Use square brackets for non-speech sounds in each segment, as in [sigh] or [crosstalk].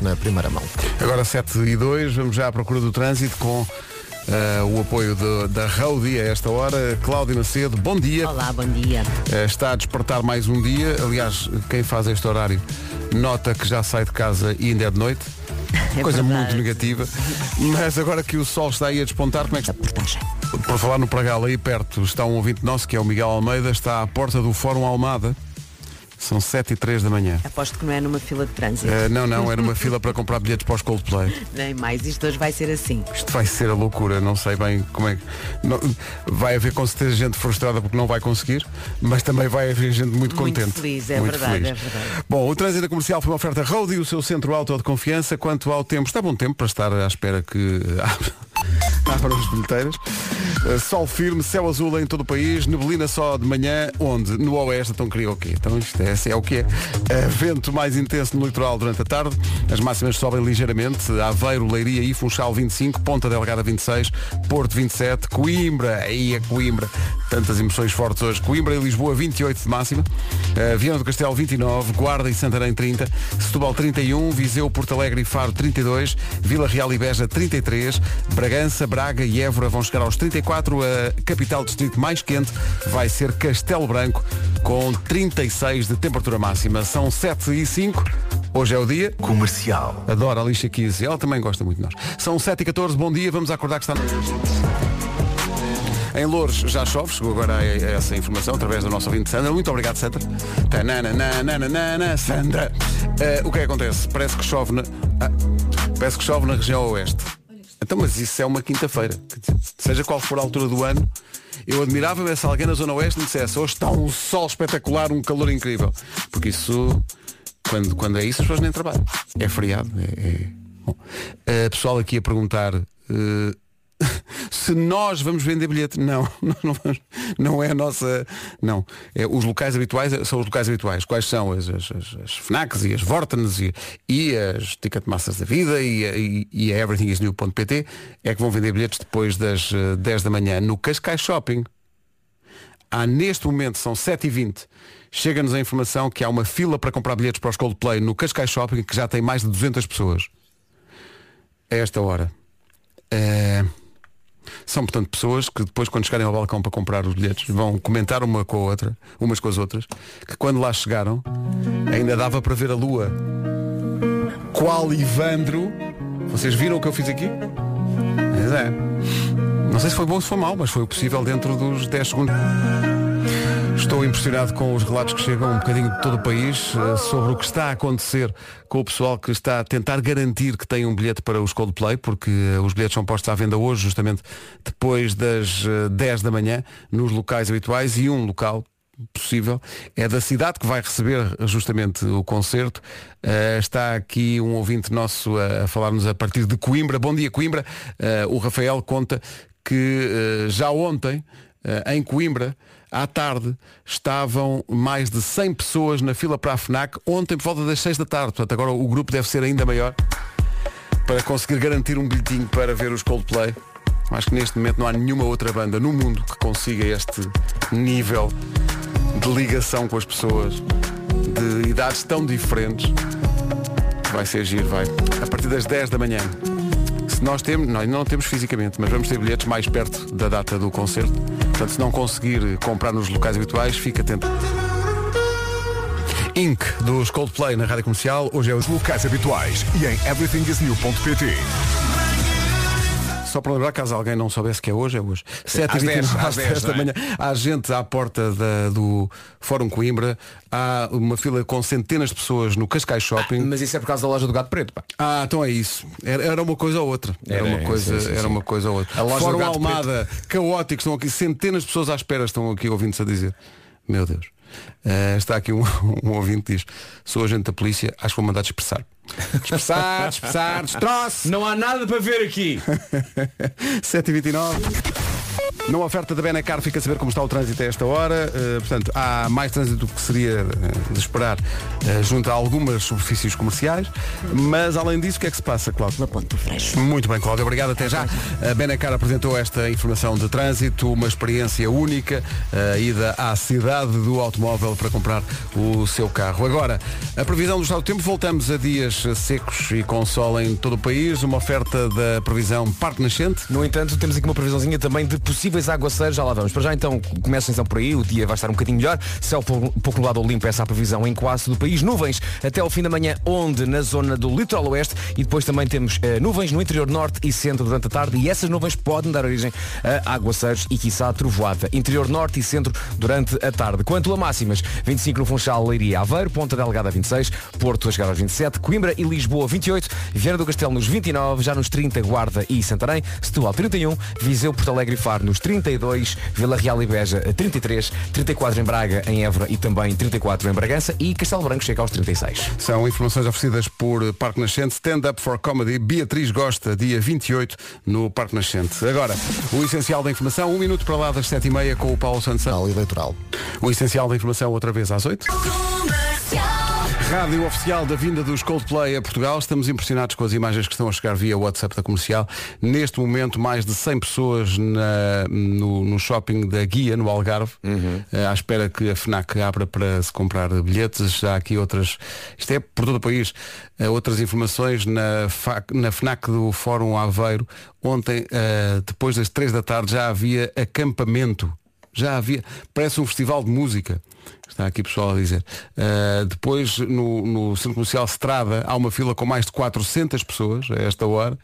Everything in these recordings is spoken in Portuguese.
na primeira mão. Agora 7 e 2, vamos já à procura do trânsito com eh, o apoio de- da Roadie a esta hora. Cláudia Macedo, bom dia. Olá, bom dia. Eh, está a despertar mais um dia. Aliás, quem faz este horário nota que já sai de casa e ainda é de noite. [laughs] É Coisa verdade. muito negativa. Mas agora que o sol está aí a despontar, como é que A portagem. Por falar no Pragal, aí perto está um ouvinte nosso, que é o Miguel Almeida, está à porta do Fórum Almada. São 7 e 3 da manhã. Aposto que não é numa fila de trânsito. Eh, não, não, era uma fila para comprar bilhetes para os Coldplay. [laughs] Nem mais. Isto hoje vai ser assim. Isto vai ser a loucura, não sei bem como é que. não- vai haver com certeza gente frustrada porque não vai conseguir, mas também vai haver gente muito Muito contente. feliz, é verdade, é verdade. Bom, o trânsito comercial foi uma oferta Road e o seu centro auto de confiança. Quanto ao tempo, está bom tempo para estar à espera que [laughs] abram as bilheteiras. Uh, Sol firme, céu azul em todo o país, neblina só de manhã, onde? No oeste, então queria o quê? Então isto é, é o que é. Uh, vento mais intenso no litoral durante a tarde, as máximas sobem ligeiramente, Aveiro, Leiria e Funchal 25, Ponta Delgada 26, Porto 27, Coimbra, aí é Coimbra, tantas emoções fortes hoje, Coimbra e Lisboa 28 de máxima, uh, Viana do Castelo 29, Guarda e Santarém 30, Setúbal 31, Viseu, Porto Alegre e Faro 32, Vila Real e Beja 33, Bragança, Braga e Évora vão chegar aos 34, a capital distrito mais quente vai ser Castelo Branco com 36 de temperatura máxima. São 7 e 5, hoje é o dia. Comercial. Adoro a Lixa 15, ela também gosta muito de nós. São 7 e 14, bom dia, vamos acordar que está... Em Louros já chove, chegou agora a, essa informação através da nossa ouvinte Sandra. Muito obrigado, Sandra. Tananana, Sandra. Eh, o que é que acontece? Parece que chove na. ah, parece que chove na região oeste. Então, mas isso é uma quinta-feira. Seja qual for a altura do ano, eu admirava-me se alguém na zona oeste me dissesse hoje está um sol espetacular, um calor incrível. Porque isso, quando, quando é isso, as pessoas nem trabalham. É feriado. É, é- Bom, eh, pessoal aqui a perguntar. eh, [laughs] se nós vamos vender bilhete, não, [laughs] não, não, é a nossa. Não. É, os locais habituais são os locais habituais. Quais são as, as, as, FNACs e as Vortens e, e as Ticketmasters da vida e, e, e a everythingisnew.pt é que vão vender bilhetes depois das eh, 10 da manhã no Cascais Shopping. Há neste momento, são 7h20, chega-nos a informação que há uma fila para comprar bilhetes para os Coldplay no Cascais Shopping que já tem mais de 200 pessoas. A esta hora. Eh, são, portanto, pessoas que depois, quando chegarem ao balcão para comprar os bilhetes, vão comentar uma com a outra, umas com as outras, que quando lá chegaram, ainda dava para ver a lua. Qual Ivandro? Vocês viram o que eu fiz aqui? Pois é. Não sei se foi bom ou se foi mau, mas foi o possível dentro dos 10 segundos. Estou impressionado com os relatos que chegam um bocadinho de todo o país eh, sobre o que está a acontecer com o pessoal que está a tentar garantir que tem um bilhete para os Coldplay, porque eh, os bilhetes são postos à venda hoje, justamente depois das eh, 10 da manhã, nos locais habituais e um local possível é da cidade que vai receber justamente o concerto. Eh, está aqui um ouvinte nosso a, falar-nos a partir de Coimbra. Bom dia, Coimbra. Eh, o Rafael conta que eh, já ontem, eh, em Coimbra, à tarde, estavam mais de 100 pessoas na fila para a FNAC, ontem por volta das 6 da tarde. Portanto, agora o grupo deve ser ainda maior para conseguir garantir um bilhetinho para ver os Coldplay. Acho que neste momento não há nenhuma outra banda no mundo que consiga este nível de ligação com as pessoas, de idades tão diferentes. Vai ser giro, vai. A partir das 10 da manhã. Nós temos, nós não temos fisicamente, mas vamos ter bilhetes mais perto da data do concerto. Portanto, se não conseguir comprar nos locais habituais, fica atento. Inc. dos Coldplay na Rádio Comercial. Hoje é os Locais habituais e em everythingisnew.pt. Só para lembrar, caso alguém não soubesse que é hoje, é hoje. 7 Às 10, às 10, da é? manhã. Há gente à porta da- do Fórum Coimbra. Há uma fila com centenas de pessoas no Cascais Shopping. Mas isso é por causa da loja do Gato Preto, pá. Ah, então é isso. Era, era uma coisa ou outra. Era, Era, uma coisa, sim, sim, era sim. uma coisa ou outra. A loja do Fórum Gato Almada, caótico, estão aqui centenas de pessoas à espera, estão aqui ouvindo-se a dizer. Meu Deus. Eh, está aqui um, [laughs] um ouvinte diz, sou agente da polícia, acho que vou mandar dispersar. Dispersar, dispersar, destroço! Não há nada para ver aqui. [laughs] 7h29. Numa oferta da Benacar fica a saber como está o trânsito a esta hora. Uh, portanto, há mais trânsito do que seria uh, de esperar uh, junto a algumas superfícies comerciais. Mas além disso, o que é que se passa, Cláudio? Uma ponto fresco. Muito bem, Cláudio. Obrigado. Até já. A Benacar apresentou esta informação de trânsito, uma experiência única, a ida à cidade do automóvel para comprar o seu carro. Agora, a previsão do estado do tempo, voltamos a dias secos e com sol em todo o país, uma oferta da previsão Parque Nascente. No entanto, temos aqui uma previsãozinha também de possíveis aguaceiros, já lá vamos. Para já então, começa então por aí, o dia vai estar um bocadinho melhor. Céu pouco ou limpo, essa é a previsão em quase todo o país. Nuvens até ao fim da manhã, onde? Na zona do litoral oeste e depois também temos uh, nuvens no interior norte e centro durante a tarde e essas nuvens podem dar origem a aguaceiros e quiçá trovoada. Interior norte e centro durante a tarde. Quanto a máximas, 25 no Funchal, Leiria, Aveiro, Ponta Delgada 26, Porto a chegar aos 27, Coimbra e Lisboa 28, Viana do Castelo nos 29, já nos 30 Guarda e Santarém, Setúbal 31, Viseu, Porto Alegre e Faro nos 32, Vila Real e Beja 33, 34 em Braga, em Évora e também 34 em Bragança e Castelo Branco chega aos 36. São informações oferecidas por Parque Nascente, Stand Up for Comedy, Beatriz Gosta, dia 28 no Parque Nascente. Agora, o essencial da informação, um minuto para lá das 7h30 com o Paulo Santos. eleitoral. O essencial da informação outra vez às 8. Rádio oficial da vinda dos Coldplay a Portugal. Estamos impressionados com as imagens que estão a chegar via WhatsApp da comercial. Neste momento, mais de 100 pessoas na- no, no shopping da Guia, no Algarve, eh, à espera que a FNAC abra para se comprar bilhetes. Já há aqui outras, isto é por todo o país, eh, outras informações na, na FNAC do Fórum Aveiro. Ontem, eh, depois das 3 da tarde, já havia acampamento. Já havia, parece um festival de música. Está aqui pessoal a dizer. Uh, depois, no, no Centro Comercial Strada, há uma fila com mais de 400 pessoas a esta hora.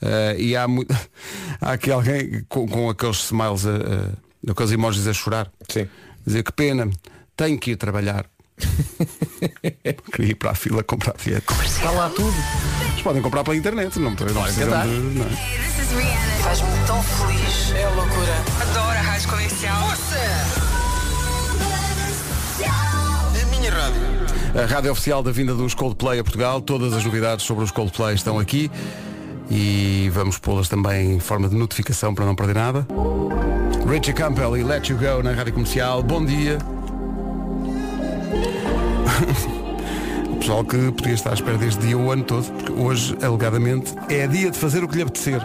Uh, e há, muito, [laughs] há aqui alguém com, com aqueles smiles, a, a, aqueles emojis a chorar. Sim. Dizer que pena, tenho que ir trabalhar. [laughs] Queria ir para a fila comprar bilhete. Está lá tudo. Mas podem comprar pela internet, não, não precisam cantar. de. Não? Faz-me tão feliz. É loucura. Rádio comercial. É a minha rádio. A rádio oficial da vinda dos Coldplay a Portugal. Todas as novidades sobre os Coldplay estão aqui. E vamos pô-las também em forma de notificação para não perder nada. Richie Campbell e Let You Go na rádio comercial. Bom dia. [laughs] O pessoal que podia estar à espera deste dia o ano todo, porque hoje, alegadamente, é dia de fazer o que lhe apetecer.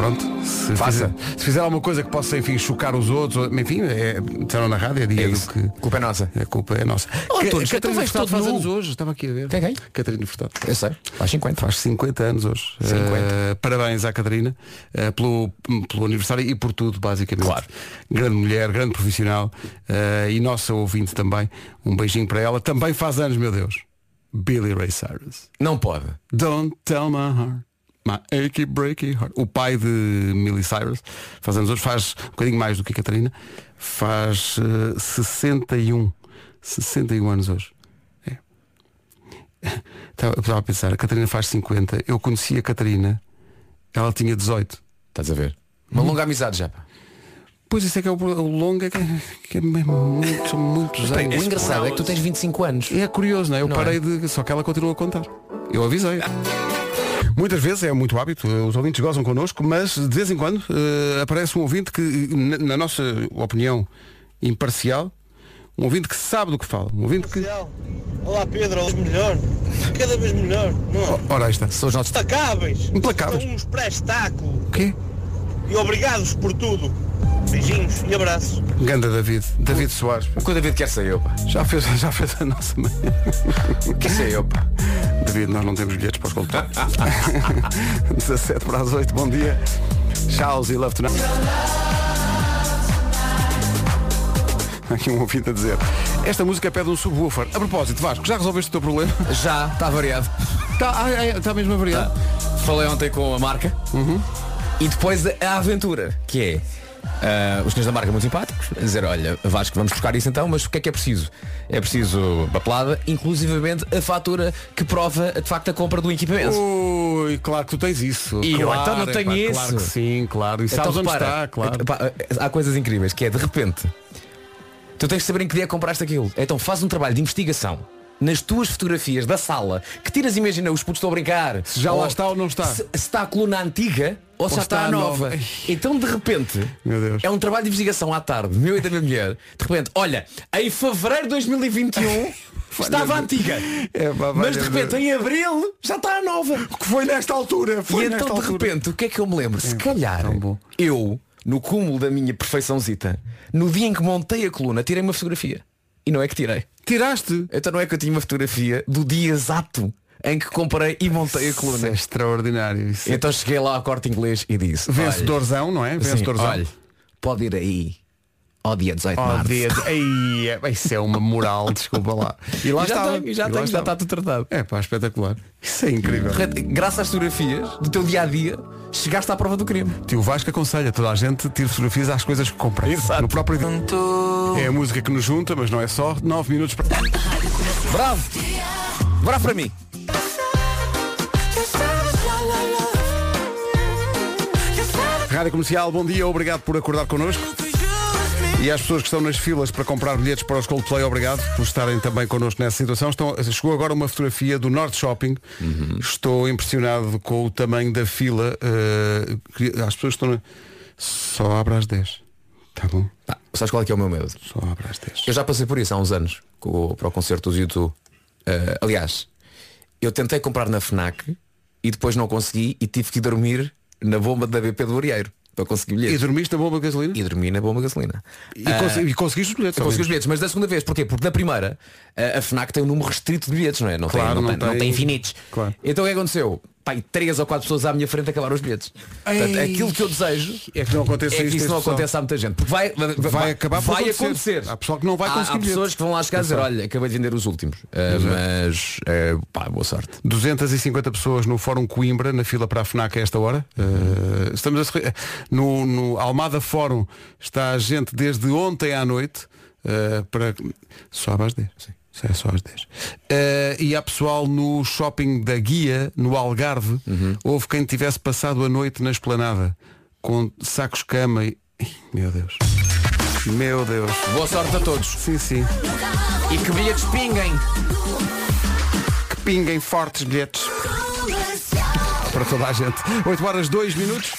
Pronto, se Faça. fizer, se fizer alguma coisa que possa, enfim, chocar os outros, ou- enfim, é, disseram na rádio, é dia É do que. Culpa é nossa. A culpa é nossa. Oh, Ca- Antunes, Catarina vais Furtado faz anos hoje, estava aqui a ver. Quem, quem? Catarina Furtado. Eu sei. Faz 50. Faz 50 anos hoje. 50. Eh, parabéns à Catarina eh, pelo, pelo aniversário e por tudo, basicamente. Claro. Grande mulher, grande profissional eh, e nossa ouvinte também. Um beijinho para ela. Também faz anos, meu Deus. Billy Ray Cyrus. Não pode. Don't tell my heart. My achy breaky heart. O pai de Miley Cyrus faz anos hoje, faz um bocadinho mais do que a Catarina. Faz eh, 61. 61 anos hoje. É. [laughs] Estava eu estava a pensar, a Catarina faz 50. Eu conheci a Catarina, ela tinha 18. Estás a ver? Uma longa amizade já. pá. Pois isso é que é o, o longo, é que, que é mesmo muito, muitos O anos. engraçado é que tu tens 25 anos. É curioso, não é? Eu Não parei é? de. Só que ela continua a contar. Eu avisei. Muitas vezes é muito hábito, os ouvintes gozam connosco, mas de vez em quando eh, aparece um ouvinte que, na, na nossa opinião imparcial, um ouvinte que sabe do que fala. Um ouvinte que. Olá Pedro, olá melhor, cada vez melhor, não é? Ora, aí está. São os nossos. Destacáveis, Implacáveis. são um espetáculo O quê? e obrigados por tudo. Beijinhos e abraço. Ganda David. David Soares. O que o David quer ser eu, pá. Já fez, [laughs] já fez a nossa manhã. Quer ser eu, pá. David, nós não temos bilhetes para os Coldplay. [laughs] 17 para as 8, bom dia. Charles e Love Tonight. Aqui um ouvinte a dizer. Esta música pede um subwoofer. A propósito, Vasco, já resolveste o teu problema? Já, está variado. Está está mesmo a variar. Falei ontem com a marca e depois a aventura, que é ah, os senhores da marca muito simpáticos, a dizer, olha, Vasco, vamos buscar isso então, mas o que é que é preciso? É preciso papelada, inclusivamente a fatura que prova de facto a compra do equipamento. Ui, claro que tu tens isso. E eu, claro, então, não tenho isso. Claro que sim, claro. E sabes onde está, claro. epá, há coisas incríveis, que é de repente, tu tens de saber em que dia compraste aquilo. Então faz um trabalho de investigação nas tuas fotografias da sala, que tiras, imagina, os putos estão a brincar. Se já lá está ou não está. Se, se está a coluna antiga ou, se já está, está a nova. nova. Então de repente é um trabalho de investigação à tarde, meu e da minha mulher. De repente, olha, em fevereiro de 2021 [laughs] estava a antiga. É, pá, mas de repente em abril já está a nova. Que foi nesta altura. Foi e nesta então de altura. repente, o que é que eu me lembro? Se calhar eu, no cúmulo da minha perfeiçãozita, no dia em que montei a coluna, tirei uma fotografia. E não é que tirei. Tiraste. Então não é que eu tinha uma fotografia do dia exato em que comprei e montei a Isso coluna. é extraordinário. Isso é- Então cheguei lá ao corte inglês e disse Vencedorzão, não é? assim, Vencedorzão. olha, pode ir aí ao dia 18 de março. dia de- Ei, é- isso é uma moral, [laughs] desculpa lá. E lá E já está. tenho, já tenho, já está tudo tratado. É pá, espetacular. Isso é incrível. Graças às fotografias do teu dia a dia, chegaste à prova do crime. Tio Vasco aconselha toda a gente a tirar fotografias às coisas que compra. Exato. No próprio dia. É a música que nos junta, mas não é só. 9 minutos para. Bravo! Bravo para mim! Rádio Comercial, bom dia, obrigado por acordar connosco. E às pessoas que estão nas filas para comprar bilhetes para os Coldplay, obrigado por estarem também connosco nessa situação. Estão, chegou agora uma fotografia do Norte Shopping. Estou impressionado com o tamanho da fila. que- as pessoas estão. Na... Só abre às 10. Tá bom? Pá, sabes qual é que é o meu medo? Só abre às 10. Eu já passei por isso há uns anos, com, para o concerto do YouTube. Eh, aliás, eu tentei comprar na FNAC e depois não consegui e tive que dormir na bomba da BP do Arieiro para conseguir E bilhetes. dormiste na bomba de gasolina? E dormi na bomba de gasolina. E, cons- e conseguiste os bilhetes? Consegui os bilhetes, mas da segunda vez, porquê? Porque da primeira a, FNAC tem um número restrito de bilhetes, não é? Não, Claro, tem, não, não tem, não tem- tem infinitos. Claro. Então o que aconteceu? Pai, três ou quatro pessoas à minha frente acabaram os bilhetes. Portanto, aquilo que eu desejo É que não aconteça é que isso não acontece a muita gente. Porque vai, vai, Vai acabar por vai acontecer. acontecer. Há pessoal que não vai Há- conseguir Há, pessoas bilhetes. que vão lá chegar a dizer, olha, acabei de vender os últimos. Ah, mas ah, pá, boa sorte. 250 pessoas no Fórum Coimbra, na fila para a FNAC a esta hora. Uh, estamos a sorri- no, no Almada Fórum está a gente desde ontem à noite uh, para. Só às 10. Sim. É só às 10. Uh, e há pessoal no shopping da Guia, no Algarve, houve quem tivesse passado a noite na esplanada com sacos cama e. Meu Deus. Meu Deus. Boa sorte a todos. Sim, sim. E que bilhetes pinguem. Que pinguem fortes bilhetes. Para toda a gente. 8 horas 2 minutos.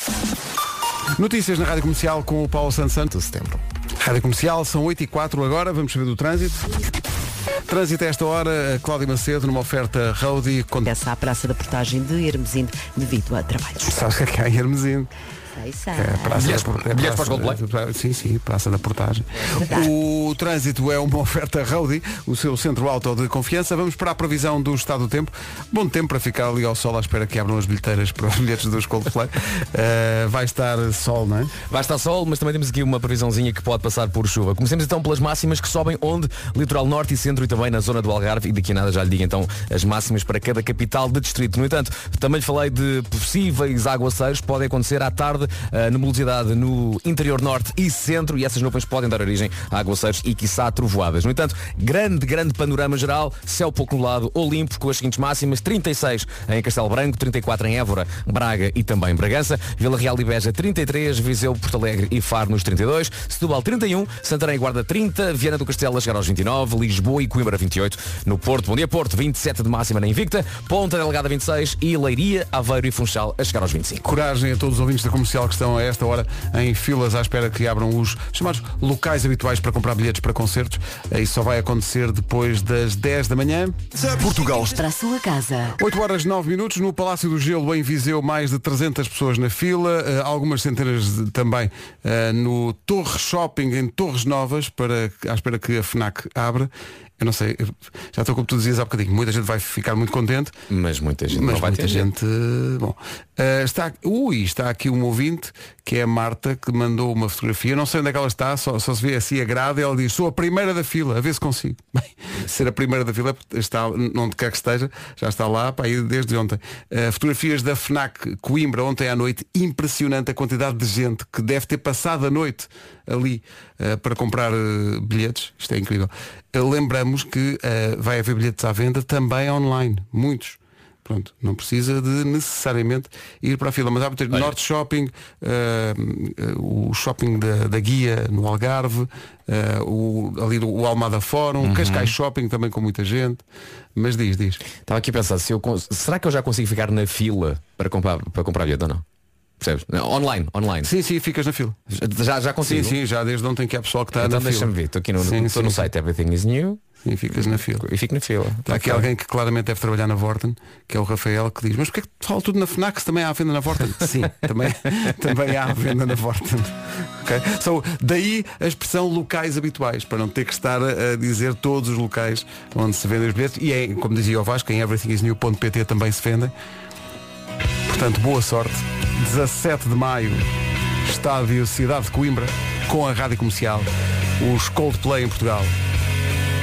Notícias na Rádio Comercial com o Paulo Santos Santos. Setembro. Rádio Comercial, são 8 e 4 agora, vamos saber do trânsito. Trânsito a esta hora, Cláudia Macedo, numa oferta Roadie. Com... Dessa à Praça da Portagem de Hermesinde devido a trabalhos. Sabes que é que há em Sei. É, praça Bilhetes- da Por- é bilhetes para os praça- Coldplay? Sim, sim, Praça da Portagem. O trânsito é uma oferta Roadie, o seu centro auto de confiança. Vamos para a previsão do estado do tempo. Bom tempo para ficar ali ao sol à espera que abram as bilheteiras para os bilhetes dos Coldplay. Uh, [laughs] vai estar sol, não é? Vai estar sol, mas também temos aqui uma previsãozinha que pode passar por chuva. Comecemos então pelas máximas que sobem onde? Litoral Norte e Centro e também na zona do Algarve e daqui a nada já lhe digo então as máximas para cada capital de distrito. No entanto, também lhe falei de possíveis aguaceiros, podem acontecer à tarde a nebulosidade no interior norte e centro e essas nuvens podem dar origem a aguaceiros e quiçá trovoadas. No entanto, grande, grande panorama geral, céu pouco nublado ou limpo com as seguintes máximas, 36 em Castelo Branco, 34 em Évora, Braga e também Bragança, Vila Real e Beja 33, Viseu, Porto Alegre e Faro nos 32, Setúbal 31, Santarém e Guarda 30, Viana do Castelo a chegar aos 29, Lisboa e Coimbra 28, no Porto, Bom Dia Porto 27 de máxima na Invicta, Ponta Delgada 26 e Leiria, Aveiro e Funchal a chegar aos 25. Coragem a todos os ouvintes da comercial que estão a esta hora em filas à espera que abram os chamados locais habituais para comprar bilhetes para concertos. Isso só vai acontecer depois das 10 da manhã. Portugal Para a sua casa. 8 horas 9 minutos no Palácio do Gelo em Viseu, mais de 300 pessoas na fila, eh, algumas centenas de- também eh, no Torre Shopping em Torres Novas para à espera que a FNAC abra. Eu não sei, eu já estou como tu dizias há bocadinho, muita gente vai ficar muito contente. Mas muita gente Mas não vai muita ter gente. Bom, eh, está, ui, está aqui um ouvinte que é a Marta que mandou uma fotografia. Não sei onde é que ela está, só, só se vê assim a grade. Ela diz: Sou a primeira da fila, a ver se consigo. [laughs] Bem, ser a primeira da fila está onde quer que esteja, já está lá, pá, aí desde ontem. Eh, fotografias da FNAC Coimbra ontem à noite, impressionante a quantidade de gente que deve ter passado a noite ali eh, para comprar eh, bilhetes. Isto é incrível. Eh, lembramos que vai haver bilhetes à venda também online, muitos. Pronto, não precisa de necessariamente ir para a fila. Mas há ter Norte Shopping, o shopping da, da Guia no Algarve, o, ali do- o Almada Fórum, Uhum. Cascais Shopping também com muita gente. Mas diz, diz. Estava aqui a pensar, se eu será que eu já consigo ficar na fila para comprar, para comprar bilhete ou não? Percebes? Online, online. Sim, sim, ficas na fila. Já, já Sim, consigo? sim, já desde ontem que há pessoal que está Então na fila. deixa-me ver, estou aqui no, Sim, estou no sim, site Everything is New Sim, ficas na fila. e fico na fila. Está aqui alguém que claramente deve trabalhar na Vorten, que é o Rafael, que diz, mas porquê que fala tudo na FNAC se também há venda na Vorten? [laughs] Sim, também, também há venda na Vorten. Ok? So, daí a expressão locais habituais, para não ter que estar a, a dizer todos os locais onde se vendem os bilhetes. E é, como dizia o Vasco, em everythingisnew.pt também se vendem. Portanto, boa sorte. 17 de maio, estádio Cidade de Coimbra, com a rádio comercial, os Coldplay em Portugal.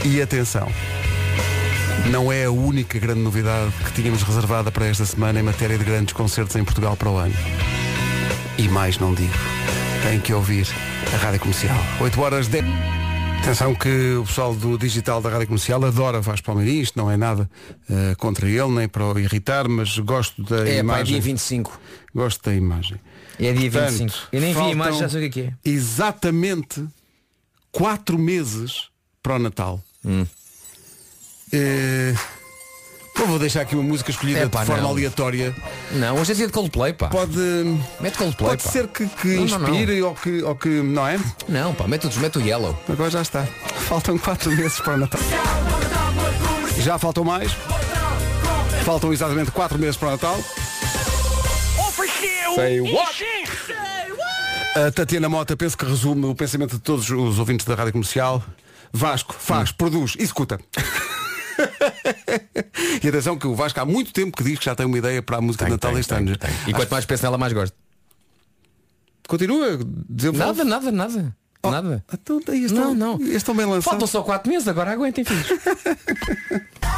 E atenção, não é a única grande novidade que tínhamos reservada para esta semana em matéria de grandes concertos em Portugal para o ano. E mais não digo. Tem que ouvir a Rádio Comercial. 8 horas 10. Atenção que o pessoal do digital da Rádio Comercial adora Vasco Palmeirim, isto não é nada eh, contra ele, nem para o irritar, mas gosto da É, pá, é imagem. dia 25. Gosto da imagem. É dia Portanto, 25. Eu nem vi a imagem, já sei o que é é. Exatamente quatro meses para o Natal. Hum. Eh, eu vou deixar aqui uma música escolhida de forma não. aleatória. Não, hoje é dia de Coldplay, pá. Pode, Mete Coldplay, pode pá. ser que, que Não, não, não. inspire Ou, que, ou que. Não é? Não, pá, mete o, mete o Yellow. Agora já está. Faltam quatro meses para o Natal. Já faltam mais. Faltam exatamente quatro meses para o Natal. Say what? A Tatiana Mota penso que resume o pensamento de todos os ouvintes da Rádio Comercial. Vasco, faz, produz, executa. [laughs] e atenção que o Vasco há muito tempo que diz que já tem uma ideia para a música de Natal deste ano. E quanto mais penso nela, mais gosto. Continua, desenvolve. Nada, nada, nada. Nada. Então, Não, não. Estão bem lançados. Faltam só 4 meses, agora aguentem, filhos. [laughs]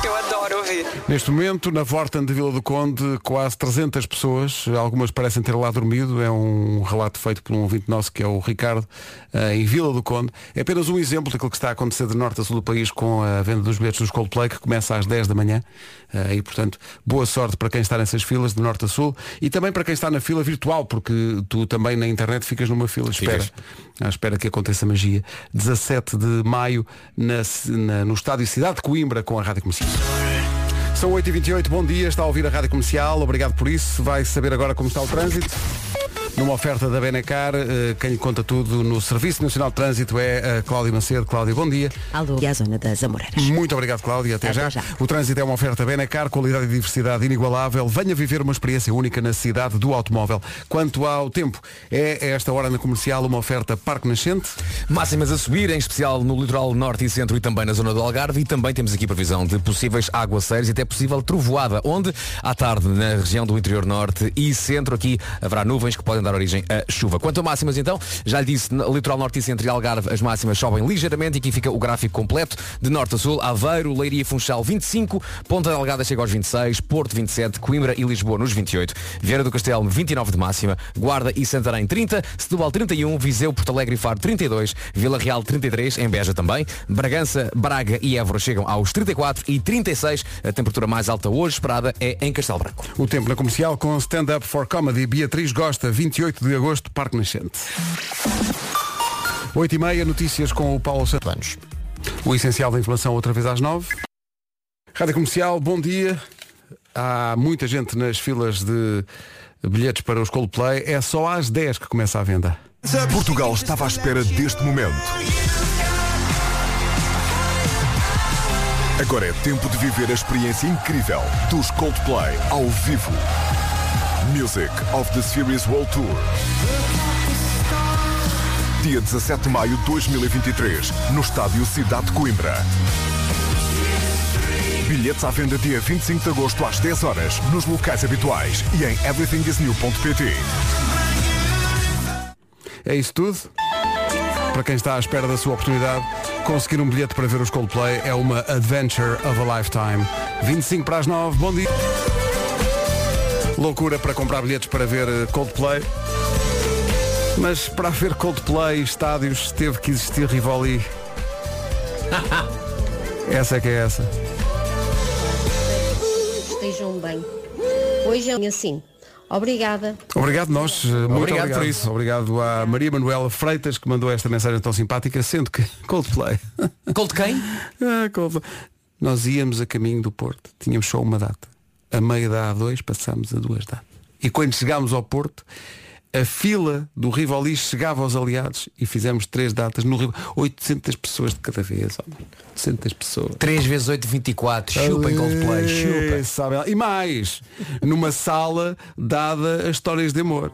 Eu adoro ouvir. Neste momento, na Vorten de Vila do Conde, quase 300 pessoas, algumas parecem ter lá dormido, é um relato feito por um ouvinte nosso que é o Ricardo, eh, em Vila do Conde. É apenas um exemplo daquilo que está a acontecer de norte a sul do país com a venda dos bilhetes dos Coldplay, que começa às 10 da manhã. Eh, E, portanto, boa sorte para quem está nessas filas de norte a sul e também para quem está na fila virtual, porque tu também na internet ficas numa fila, espera, à espera que aconteça magia. 17 de maio, na- na- no estádio Cidade de Coimbra, com a Rádio Comercial. São 8h28, bom dia, está a ouvir a Rádio Comercial, obrigado por isso. Vai saber agora como está o trânsito. Numa oferta da Benecar, eh, quem lhe conta tudo no Serviço Nacional de Trânsito é a Cláudia Macedo. Cláudia, bom dia. Alô, e a zona das Amoreiras. Muito obrigado, Cláudia. Até, Até já. já. O trânsito é uma oferta Benecar, qualidade e diversidade inigualável. Venha viver uma experiência única na cidade do automóvel. Quanto ao tempo, é esta hora na comercial uma oferta Parque Nascente. Máximas a subir, em especial no litoral norte e centro e também na zona do Algarve. E também temos aqui previsão de possíveis aguaceiros e até possível trovoada, onde à tarde na região do interior norte e centro aqui haverá nuvens que podem dar origem a chuva. Quanto a máximas então, já lhe disse, no litoral norte e centro e Algarve as máximas sobem ligeiramente e aqui fica o gráfico completo. De norte a sul. Aveiro, Leiria e Funchal 25, Ponta Delgada chega aos 26, Porto 27, Coimbra e Lisboa nos 28, Vieira do Castelo 29 de máxima, Guarda e Santarém 30, Setúbal 31, Viseu, Porto Alegre e Faro 32, Vila Real 33, em Beja também, Bragança, Braga e Évora chegam aos 34 e 36, a temperatura mais alta hoje esperada é em Castelo Branco. O tempo na comercial com Stand Up for Comedy. Beatriz Gosta, 28 de agosto, Parque Nascente. 8 e meia, notícias com o Paulo Santos. O essencial da informação outra vez às 9. Rádio Comercial, bom dia. Há muita gente nas filas de bilhetes para os Coldplay. É só às 10 que começa a venda. Portugal estava à espera deste momento. Agora é tempo de viver a experiência incrível dos Coldplay ao vivo. Music of the Series World Tour. Dia 17 de maio de 2023, no estádio Cidade de Coimbra. Bilhetes à venda dia 25 de agosto às 10 horas, nos locais habituais e em everythingisnew.pt. É isso tudo. Para quem está à espera da sua oportunidade, conseguir um bilhete para ver os Coldplay é uma adventure of a lifetime. 25 para as 9, bom dia. Loucura para comprar bilhetes para ver eh, Coldplay. Mas para ver Coldplay, estádios, teve que existir Rivoli. [laughs] essa é que é essa. Estejam bem. Hoje é assim. Obrigada. Obrigado nós, eh, muito Obrigado obrigado, por isso. Obrigado à Maria Manuela Freitas que mandou esta mensagem tão simpática, sendo que [laughs] Coldplay. Cold quem? [laughs] Ah, Coldplay. Nós íamos a caminho do Porto, tínhamos só uma data. A meia da A2 passámos a duas datas. E quando chegámos ao Porto, a fila do Rivoli chegava aos aliados e fizemos três datas no Rivoli. 800 pessoas de cada vez, homem. 800 pessoas. 3 vezes 8, 24. Chupa em Coldplay. Chupa. Sabe. E mais, numa sala dada a histórias de amor.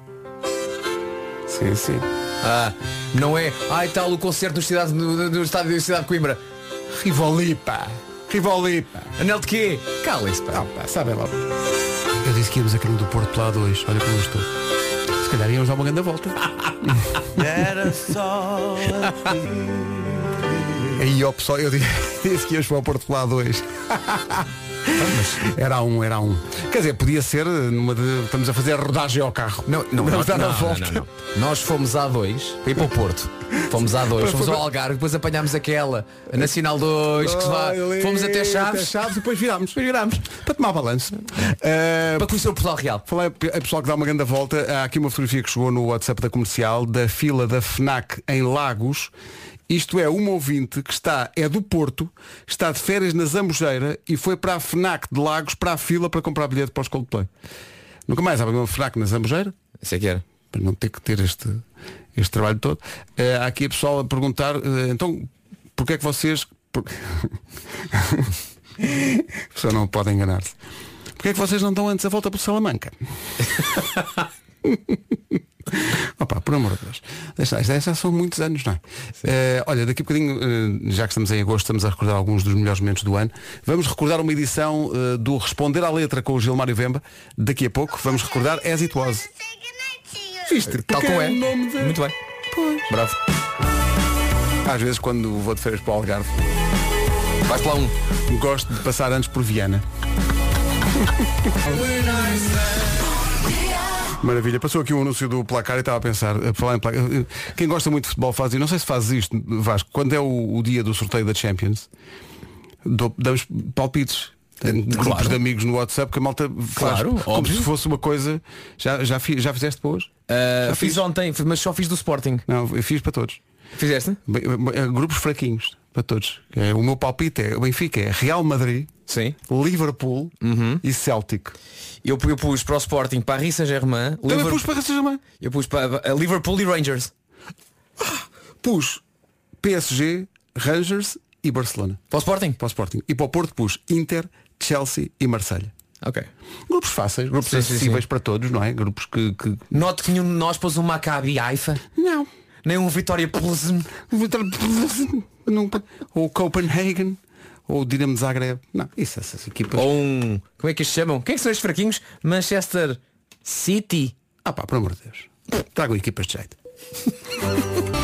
Sim, sim. Ah, não é? Ai tal o concerto no, cidade, no, no estádio da cidade de Coimbra. Rivoli, pá. Rivoli. Anel de quê? Cala-se, pá. Não, pá, sabe lá. Eu disse que íamos a caminho do Porto pela A2. Olha como eu estou. Se calhar íamos dar uma grande volta. [laughs] Aí ó pessoal, eu disse, disse que íamos para o Porto pela [laughs] A2. Era um, era um. Quer dizer, podia ser numa de. Estamos a fazer a rodagem ao carro. Não, não, Vamos nós, dar não, a não, volta. não, não. Nós fomos a dois para ir para o Porto. [laughs] Fomos a dois, fomos ao Algarve, depois apanhámos aquela, a Nacional 2, que se. Olha, Fomos até Chaves, Chaves e depois virámos. depois virámos. Para tomar balanço. Uh, Para conhecer o Portugal Real. Falei a pessoal que dá uma grande volta. Há aqui uma fotografia que chegou no WhatsApp da comercial da fila da FNAC em Lagos. Isto é uma ouvinte que está, é do Porto, está de férias na Zambujeira e foi para a FNAC de Lagos para a fila para comprar bilhete para os Coldplay. Nunca mais há uma FNAC na Zambujeira, Isso é que era. para não ter que ter este, este trabalho todo. Eh, há aqui a pessoal a perguntar, eh, então, porque é que vocês. Por... [laughs] a pessoa não pode enganar-se. Porquê é que vocês não dão antes a volta para o Salamanca? [laughs] [laughs] Opa, por amor de Deus. Deixa, já, já são muitos anos, não é? Eh, olha, daqui a bocadinho, eh, já que estamos em agosto, estamos a recordar alguns dos melhores momentos do ano. Vamos recordar uma edição eh, do Responder à Letra com o Gilmário Vemba. Daqui a pouco vamos recordar As It Was. Viste? Tal como é. de- Muito bem. Bravo. Às vezes quando vou de férias para o Algarve, Vais lá um. gosto de passar antes por Viana. [laughs] Maravilha. Passou aqui um anúncio do placar e estava a pensar, a falar em placar. Quem gosta muito de futebol faz, e não sei se fazes isto, Vasco, quando é o, o dia do sorteio da Champions, dou- damos palpites. Tenho grupos Claro. de amigos no WhatsApp que a malta faz Claro, como óbvio. se fosse uma coisa. Já, já, fi- já fizeste para hoje? Ah, Já fiz fiz. ontem, mas só fiz do Sporting. Não, eu fiz para todos. Fizeste? Eh, Grupos fraquinhos, para todos. É, O meu palpite é o Benfica é Real Madrid, Sim. Liverpool e Celtic. Eu, eu pus para o Sporting Paris Saint-Germain, Também Liverpool- pus para Saint-Germain. eu pus para eh, Liverpool e Rangers. [gasps] Pus PSG, Rangers e Barcelona. Para o Sporting? Para o Sporting. E para o Porto pus Inter, Chelsea e Marselha. Ok. Grupos fáceis, grupos Sim, sim, acessíveis sim. para todos, não é? Grupos que. que... Note que nenhum de nós pôs um Maccabi Haifa, Não. Nem um Vitória. Não- Ou Copenhagen, ou Dinamo Zagreb. Não, isso, essas equipas. Ou um. Como é que eles chamam? Quem é que são estes fraquinhos? Manchester City. Ah pá, por amor de Deus. Tragam equipas de jeito. [laughs]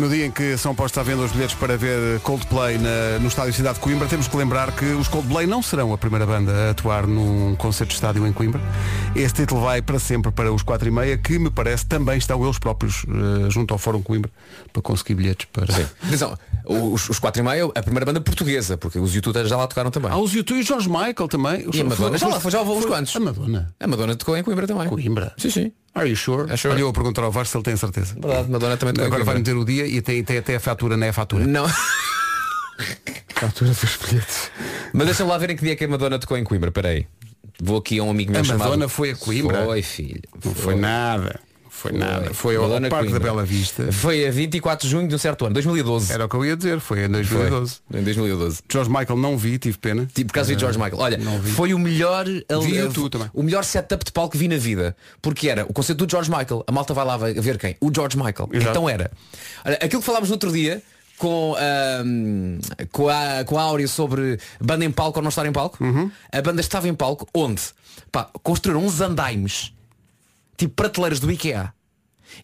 No dia em que são postos à venda os bilhetes para ver Coldplay na- no estádio Cidade de Coimbra, temos que lembrar que os Coldplay não serão a primeira banda a atuar num concerto de estádio em Coimbra. Esse título vai para sempre para os 4 e meia, que me parece também estão eles próprios eh, junto ao Fórum Coimbra para conseguir bilhetes para. Atenção, os, os 4 e meio, a primeira banda portuguesa, porque os youtubers já lá tocaram também. Há os YouTube e George Michael também. E a Madonna, já lá foi, já houve uns quantos. A Madonna. A Madonna tocou em Coimbra também. Coimbra. Sim, sim. Are you sure? É sure. Olha, eu a perguntar ao Vasco se ele tem certeza. Verdade, Madonna também tocou em Agora vai meter o dia e tem, tem até a fatura, não é a fatura. Não. [laughs] Fatura dos bilhetes. Mas deixa-me lá ver em que dia é que a Madonna tocou em Coimbra, peraí. Vou aqui a um amigo meu A chamado... Madonna foi a Coimbra? Foi, filho. Não foi nada. Foi nada. Foi ao Madonna Parque Coimbra. da Bela Vista. Foi a 24 de junho de um certo ano, 2012. Era o que eu ia dizer, foi em Foi. 2012. Em 2012. George Michael não vi, tive pena. Tipo, por causa de George Michael. Olha, foi o melhor Vi uh, tu também. o melhor setup de palco que vi na vida. Porque era o conceito do George Michael. A malta vai lá ver quem? O George Michael. Exato. Então era. Olha, aquilo que falámos no outro dia com, ahm, com, a, com a Áurea sobre banda em palco ou não estar em palco. Uhum. A banda estava em palco onde? Pá, construíram uns andaimes, tipo prateleiras do IKEA.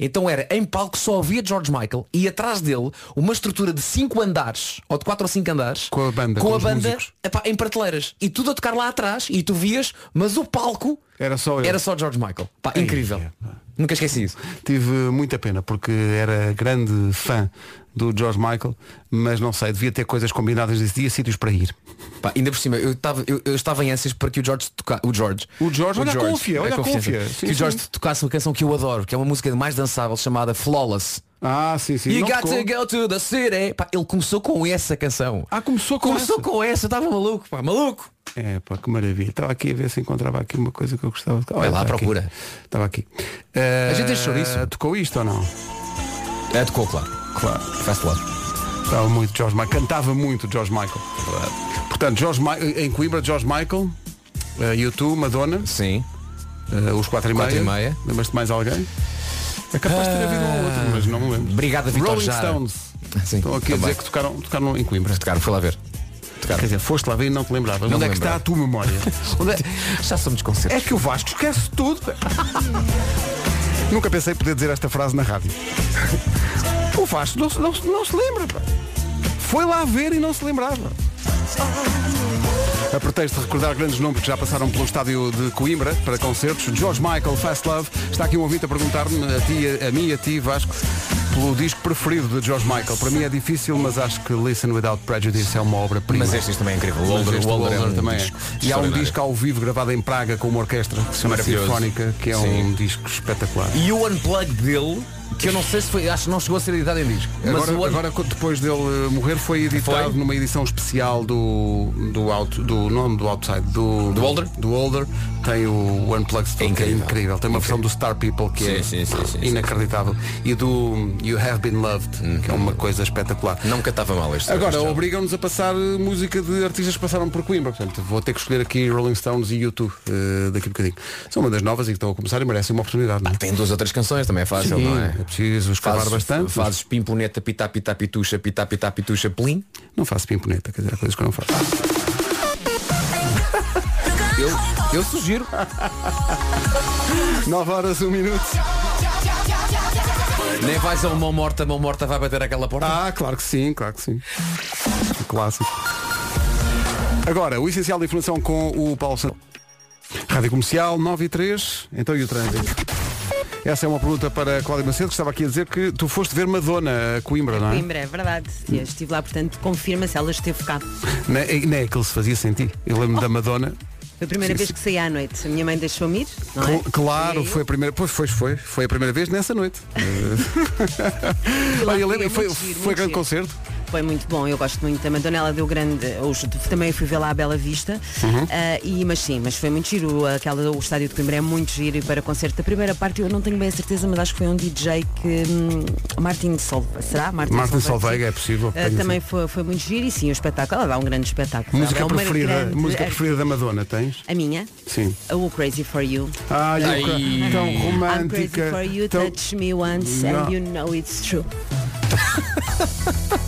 Então era em palco só havia George Michael e atrás dele uma estrutura de 5 andares, ou de 4 ou 5 andares, Com a banda, com com a banda epá, em prateleiras. E tudo a tocar lá atrás e tu vias, mas o palco Era só eu. Era só George Michael. Pá, incrível. Nunca esqueci isso. Tive muita pena porque era grande fã do George Michael, mas não sei, devia ter coisas combinadas nesse dia, sítios para ir. Pá, ainda por cima, eu estava, eu, eu estava em ânsias para que o George tocasse. O George. O George, olha a confia, olha confia. Sim, que o George sim. tocasse uma canção que eu adoro, que é uma música mais dançável chamada Flawless. Ah, sim, sim. You não got tocou. to go to the city. Pá, ele começou com essa canção. Ah, começou com Começou essa? com essa, estava maluco, pá, maluco. É, pá, que maravilha. Estava aqui a ver se encontrava aqui uma coisa que eu gostava de. Vai lá, aqui. procura. Estava aqui. Eh, A gente deixou isso. Tocou isto ou não? É, tocou, claro. Claro. Fast Love. Estava muito George Michael. Cantava muito George Michael. Portanto, George Ma- em Coimbra, George Michael, uh, YouTube, Madonna, Sim. eh, os quatro e Quatro meia. e meia. Lembras-te mais alguém? É capaz de ter havido um ou outro, mas não me lembro. Obrigado, Vitor Rolling Jara. Stones. [laughs] Sim, Estão aqui a também. dizer que tocaram, tocaram em Coimbra. Tocaram, fui lá ver. Tocaram. Quer dizer, foste lá ver e não te lembravas. Onde é que está lembrava. a tua memória? [laughs] Onde é... Já somos concertos. é que o Vasco esquece tudo. [laughs] Nunca pensei poder dizer esta frase na rádio. O Vasco não, se- não, se- não se lembra. pá. Foi lá ver e não se lembrava. A pretexto de recordar grandes nomes que já passaram pelo estádio de Coimbra para concertos, George Michael, Fast Love, está aqui um ouvinte a perguntar-me, a ti, a mim e a ti, Vasco, pelo disco preferido de George Michael. Para mim é difícil, mas acho que Listen Without Prejudice é uma obra-prima. Mas este, também é incrível. O Older, este o Older é Older um também é. E há um disco ao vivo gravado em Praga com uma orquestra que se chama Maravilhoso. Sinfónica, que é um Sim. disco espetacular. E o unplug dele, que eu não sei se foi, acho que não chegou a ser editado em disco. Mas Agora, agora, depois dele eh, morrer, foi editado Foi? numa edição especial do do, out, do nome do Outside do Do Older? do Older tem o Unplugged Stone, que é incrível. incrível. Tem uma versão do Star People que é Sim, sim, sim, sim, inacreditável e do You Have Been Loved que é uma coisa espetacular. não cantava mal este. Agora, obrigam-nos a passar eh, música de artistas que passaram por Coimbra. Portanto, vou ter que escolher aqui Rolling Stones e YouTube uh, daqui a bocadinho. São uma das novas e que estão a começar e merecem uma oportunidade. É? Tem duas ou três canções, também é fácil, não é? É preciso escavar Fazes, bastante. fazes pimponeta, pitá, pitá, pitucha, pitá, pitá, pitucha, plim. Não faço pimponeta, quer dizer, há coisas que eu não faço. [laughs] Eu, eu sugiro. [laughs] 9 horas, 1 minuto. Nem vais a uma mão morta, a mão morta vai bater aquela porta. Ah, claro que sim, claro que sim. Clássico. Agora, o essencial da informação com o Paulo Santos. Rádio Comercial 9 e 3. Então e o trânsito? Essa é uma pergunta para Cláudia Macedo, que estava aqui a dizer que tu foste ver Madonna a Coimbra, não é? Coimbra, é verdade. Eu estive lá, portanto, confirma se ela esteve cá. Não é, não é aquilo que se fazia sentir. Eu lembro da Madonna. Foi a primeira Sim, vez que saí à noite. A minha mãe deixou-me ir, não é? Cl- Claro, foi a primeira. Pois foi, foi. Foi a primeira vez nessa noite. [laughs] Olha, eu lembro, foi, foi muito grande giro. concerto. Foi muito bom, eu gosto muito da Madonna, ela deu grande. Os, também fui ver lá a Bela Vista. Uhum. ah, e, mas sim, mas foi muito giro. Aquela, o estádio de Coimbra é muito giro e para concerto. A primeira parte eu não tenho bem a certeza, mas acho que foi um DJ que. Hum, Martin Solveig. Será? Martin Solveig, é possível. Ah, tenho também foi, foi muito giro e sim, o espetáculo. Ela dá um grande espetáculo. Música é preferida, grande música preferida da Madonna, tens? A minha? Sim. O Crazy for You. Ai. Luca, tão I'm crazy romântica. for you, tão- touch me once Não. and you know it's true. [laughs]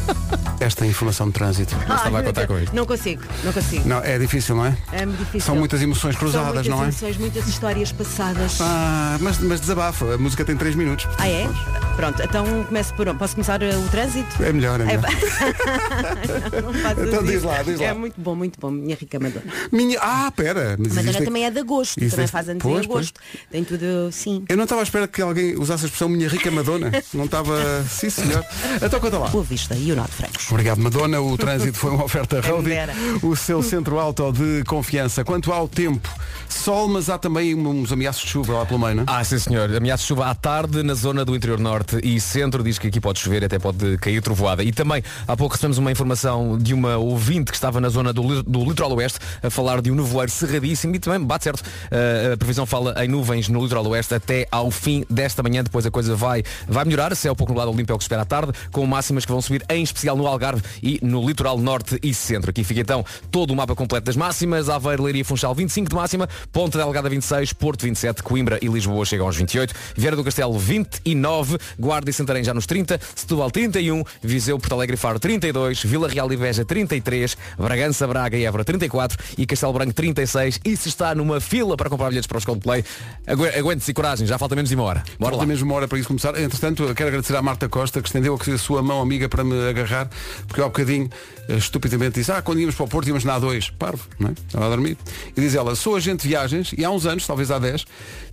Esta é informação de trânsito. estava a contar com isto. Não consigo, não consigo. Não, é difícil, não é? É muito difícil. São muitas emoções cruzadas, São muitas não é? emoções, muitas histórias passadas. Ah, mas, mas desabafa. A música tem 3 minutos. Ah, é? Pronto, então começo por onde? Posso começar uh, o trânsito? É melhor, é melhor. [laughs] Não faças Então diz lá, diz lá. É muito bom, muito bom, minha rica Madonna. Minha... Ah, pera. Mas Madonna existe- também é de agosto, Isso também é- faz anos Pois, em agosto. Tem tudo, sim. Eu não estava à espera que alguém usasse a expressão minha rica Madonna. Não estava. Sim, senhor. Então conta lá. Boa vista e o Norte Francos. Obrigado, Madonna. O trânsito foi uma oferta Roadie, o seu centro auto de confiança. Quanto ao tempo, sol, mas há também uns ameaços de chuva lá pelo meio, não é? Ah, sim senhor. Ameaça de chuva à tarde na zona do interior norte e centro. Diz que aqui pode chover, até pode cair trovoada. E também, há pouco recebemos uma informação de uma ouvinte que estava na zona do, do litoral oeste a falar de um nevoeiro cerradíssimo e também bate certo. Uh, a previsão fala em nuvens no litoral oeste até ao fim desta manhã. Depois a coisa vai, vai melhorar. Céu pouco nublado limpo é o que espera à tarde, com máximas que vão subir em especial no Algarve e no litoral norte e centro. Aqui fica então todo o mapa completo das máximas. Aveiro, Leiria Funchal 25 de máxima, Ponta Delgada 26, Porto 27, Coimbra e Lisboa chegam aos 28, Vieira do Castelo 29, Guarda e Santarém já nos 30, Setúbal 31, Viseu, Porto Alegre e Faro 32, Vila Real e Beja 33, Bragança, Braga e Évora 34 e Castelo Branco 36. E se está numa fila para comprar bilhetes para os Coldplay, agu- aguente-se e coragem, já falta menos de uma hora. Bora Falta lá. mesmo uma hora para isso começar. Entretanto, eu quero agradecer à Marta Costa que estendeu a sua mão amiga para me agarrar, porque há bocadinho eh, estupidamente disse, ah, quando íamos para o Porto íamos na A2, parvo, não é? Estava a dormir. E diz ela, sou agente de viagens e há uns anos, talvez há 10,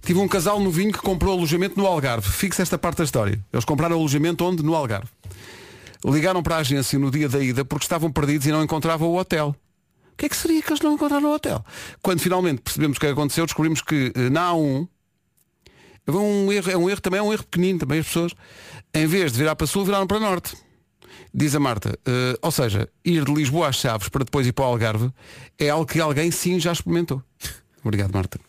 tive um casal novinho que comprou alojamento no Algarve. Fixa esta parte da história. Eles compraram alojamento onde? No Algarve. Ligaram para a agência no dia da ida porque estavam perdidos e não encontravam o hotel. O que é que seria que eles não encontraram no hotel? Quando finalmente percebemos o que aconteceu, descobrimos que eh, na A1 Houve um erro, é um erro também, é um erro pequenino também as pessoas, em vez de virar para sul, viraram para norte. Diz a Marta, eh, ou seja, ir de Lisboa às Chaves para depois ir para o Algarve é algo que alguém sim já experimentou. [laughs] Obrigado, Marta.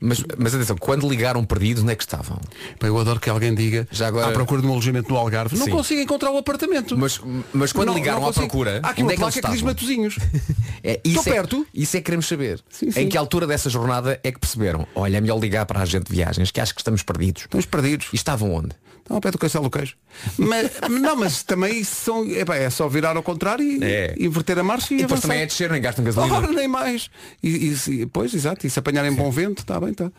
Mas, mas atenção, quando ligaram perdidos, onde é que estavam? Pá, Eu adoro que alguém diga Já agora- à procura de um alojamento no Algarve. Não Sim. consigo encontrar o apartamento. Mas, mas quando Não- ligaram não à consigo. procura, Há aqui onde uma é que eles placa que diz estavam? Matozinhos. [laughs] É, isso Estou é- perto. Isso é que queremos saber. Sim, sim. Em que altura dessa jornada é que perceberam? Olha, é melhor ligar para a agente de viagens, que acho que estamos perdidos. Estamos perdidos. E estavam onde? Estão ao pé do Castelo do Queijo. Mas, não, mas também são. epá, é só virar ao contrário e É. inverter a marcha e, E depois avançar. também é descer, nem gastam gasolina. Ora, nem mais. E, e se- pois, exato. E se apanharem bom vento, está bem, está.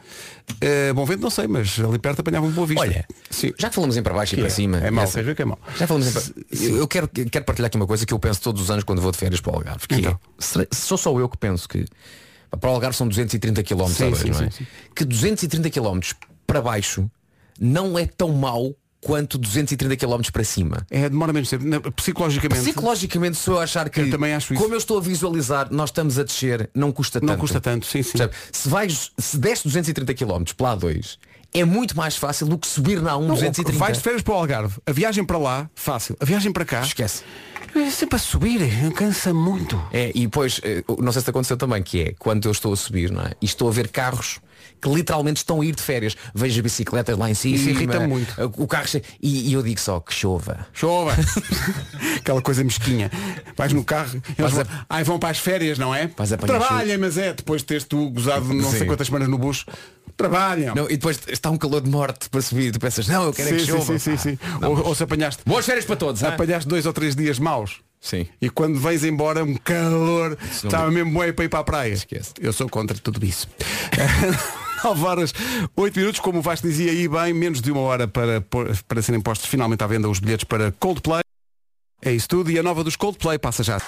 Eh, bom vento não sei, mas ali perto apanhavam boa vista. Olha, Sim. já que falamos em para baixo e para é? cima. É mau, essa- queres ver que é mau? Já falamos em para... Eu eu quero, quero partilhar aqui uma coisa que eu penso todos os anos quando vou de férias para o Algarve. Que Então. é, será- sou só eu que penso que para o Algarve são 230 km Sim, talvez, sim, não é? sim, sim. Que 230 km para baixo não é tão mau quanto 230 km para cima. É, demora menos tempo. Psicologicamente. Psicologicamente, se eu achar que Eu também acho isso. como eu estou a visualizar, nós estamos a descer, não custa Não tanto. custa tanto, sim, sim. Percebe? Se vais, se desce 230 km pela A2, é muito mais fácil do que subir na A1 Não, 230. vais de férias para o Algarve. A viagem para lá, fácil. A viagem para cá. Esquece. É sempre a subir, cansa muito. É, e depois, eh, não sei se te aconteceu também, que é quando eu estou a subir, não é? E estou a ver carros que literalmente estão a ir de férias. Vejo a bicicleta lá em cima. Isso irrita-me muito. eh, O carro che- e, e eu digo só que chova. Chova. [laughs] Aquela coisa mesquinha. Vais no carro, eles vão, a- ai, vão para as férias, não é? Trabalhem, mas é, depois de teres tu gozado não sei Sim. quantas semanas no bucho. Trabalham. Não, e depois está um calor de morte para subir e tu pensas, não, eu quero é sim, que sim, chova. sim, sim, sim. Ou, ou se apanhaste, Boas férias para todos, hein? apanhaste dois ou três dias maus. Sim. E quando vens embora, um calor, estava me- mesmo bem para ir para a praia. Esquece. Eu sou contra tudo isso. [laughs] 9 horas, 8 minutos, como o Vasco dizia aí bem, menos de uma hora para, para serem postos finalmente à venda os bilhetes para Coldplay. É isso tudo e a nova dos Coldplay passa já.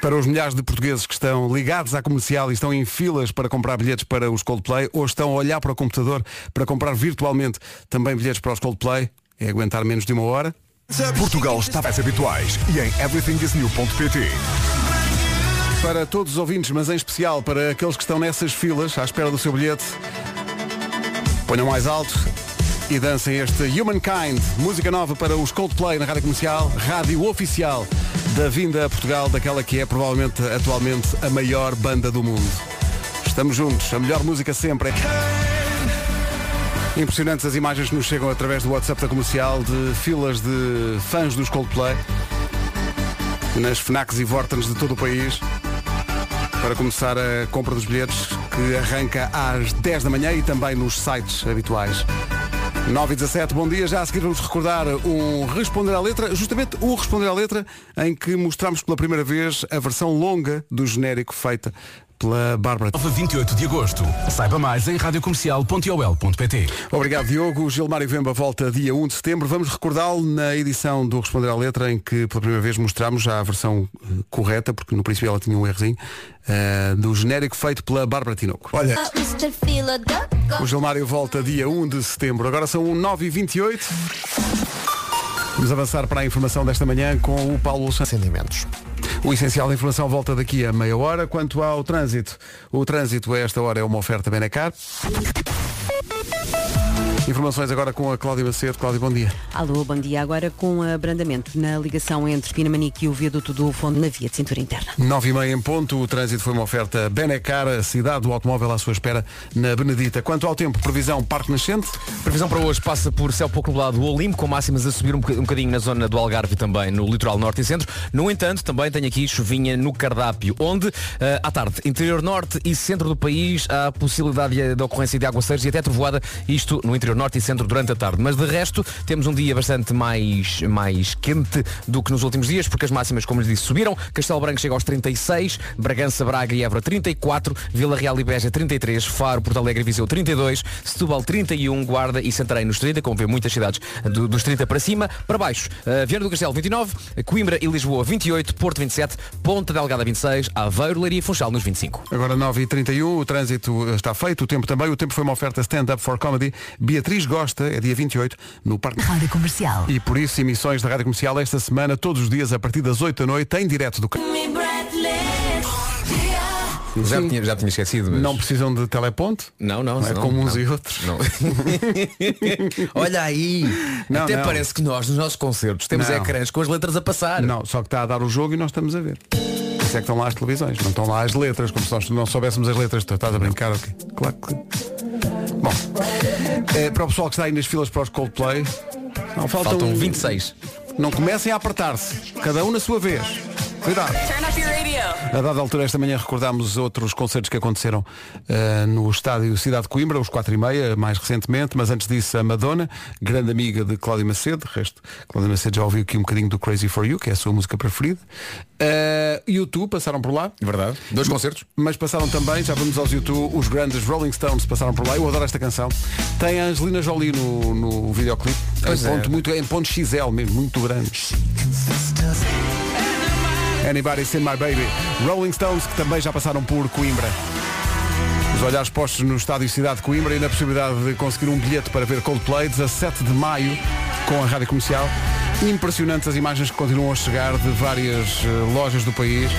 Para os milhares de portugueses que estão ligados à comercial e estão em filas para comprar bilhetes para os Coldplay ou estão a olhar para o computador para comprar virtualmente também bilhetes para os Coldplay, é aguentar menos de uma hora. Portugal está mais habituais e em everythingisnew.pt. Para todos os ouvintes, mas em especial para aqueles que estão nessas filas à espera do seu bilhete, ponham mais alto e dancem este Humankind, música nova para os Coldplay na Rádio Comercial, rádio oficial da vinda a Portugal daquela que é provavelmente atualmente a maior banda do mundo. Estamos juntos, a melhor música sempre. Impressionantes as imagens que nos chegam através do WhatsApp da comercial de filas de fãs dos Coldplay nas FNACs e Vortens de todo o país para começar a compra dos bilhetes que arranca às 10 da manhã e também nos sites habituais. 9 e 17, bom dia. Já a seguir vamos recordar um Responder à Letra, justamente o Responder à Letra, em que mostramos pela primeira vez a versão longa do genérico feita pela Bárbara. 28 de agosto. Saiba mais em radiocomercial.ol.pt Obrigado, Diogo. O Gilmário Vemba volta dia 1 de setembro. Vamos recordá-lo na edição do Responder à Letra, em que pela primeira vez mostramos já a versão eh, correta, porque no princípio ela tinha um errozinho, eh, do genérico feito pela Bárbara Tinoco. Olha, o Gilmário volta dia 1 de setembro. Agora são 9h28. Vamos avançar para a informação desta manhã com o Paulo Santos. Sentimentos. O essencial da informação volta daqui a meia hora. Quanto ao trânsito, o trânsito a esta hora é uma oferta Benacar. Informações agora com a Cláudia Macedo. Cláudia, bom dia. Alô, bom dia. Agora com abrandamento na ligação entre Pinamanique e o viaduto do Fundo na via de cintura interna. 9 e meia em ponto, o trânsito foi uma oferta Benacar, a cidade do automóvel à sua espera na Benedita. Quanto ao tempo, previsão Parque Nascente, Previsão para hoje passa por céu pouco nublado o Olimpo, com máximas a subir um boca- um bocadinho na zona do Algarve e também no litoral norte e centro. No entanto, também tenho aqui chuvinha no cardápio, onde, eh, à tarde, interior norte e centro do país, há possibilidade de, de ocorrência de aguaceiros e até trovoada, isto no interior norte e centro durante a tarde. Mas de resto, temos um dia bastante mais, mais quente do que nos últimos dias, porque as máximas, como lhes disse, subiram. Castelo Branco chega aos 36, Bragança, Braga e Évora 34, Vila Real e Beja 33, Faro, Porto Alegre e Viseu 32, Setúbal 31, Guarda e Santarém nos 30, como vê muitas cidades do- dos 30 para cima. Para baixo, uh, Viana do Castelo 29, Coimbra e Lisboa 28, Porto 27, Ponta Delgada 26, Aveiro, Leiria e Funchal nos 25. Agora 9h31, o trânsito está feito, o tempo também. O tempo foi uma oferta stand-up for comedy. Beatriz Gosta, é dia 28, no Parque. Rádio Comercial. E por isso, emissões da Rádio Comercial esta semana, todos os dias, a partir das 8 da noite, em direto do. Já tinha, já tinha esquecido. Mas... Não precisam de teleponte? Não, não, Não é não, como uns não. e outros. Não. [laughs] Olha aí. Não, Até não. parece que nós, nos nossos concertos, temos Não. ecrãs com as letras a passar. Não, só que está a dar o jogo e nós estamos a ver. Isso é que estão lá as televisões, não estão lá as letras, como se nós não soubéssemos as letras. Estás a brincar, ok? Claro que. Bom, eh, para o pessoal que está aí nas filas para os Coldplay, não, faltam, Faltam 26. Não comecem a apertar-se, cada um na sua vez. Cuidado. Turn up your radio. A dada altura esta manhã recordámos outros concertos que aconteceram eh, no estádio Cidade de Coimbra, os 4 e meia, mais recentemente, mas antes disso a Madonna, grande amiga de Cláudia Macedo, de resto, Cláudia Macedo já ouviu aqui um bocadinho do Crazy For You, que é a sua música preferida. Uh, YouTube passaram por lá. Verdade. Dois concertos. Mas passaram também, já vamos aos YouTube, os grandes Rolling Stones passaram por lá. Eu adoro esta canção. Tem a Angelina Jolie no, no videoclipe. Em é. ponto, muito, em ponto XL mesmo, muito grande. Anybody Seen My Baby. Rolling Stones que também já passaram por Coimbra. Os olhares postos no estádio Cidade de Coimbra e na possibilidade de conseguir um bilhete para ver Coldplay 17 de maio com a rádio comercial. Impressionantes as imagens que continuam a chegar de várias eh, lojas do país.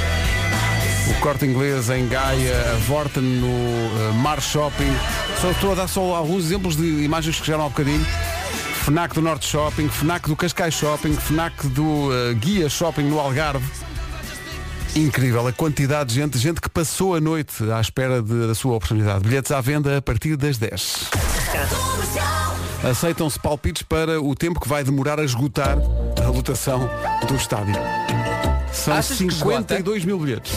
O Corte Inglês em Gaia, a Vorten no eh, Mar Shopping. Só estou a dar só alguns exemplos de imagens que chegaram há bocadinho. FNAC do Norte Shopping, FNAC do Cascais Shopping, FNAC do eh, Guia Shopping no Algarve. Incrível a quantidade de gente, gente que passou a noite à espera de- da sua oportunidade. Bilhetes à venda a partir das 10. Aceitam-se palpites para o tempo que vai demorar a esgotar a lotação do estádio. São Achas que 52 mil bilhetes.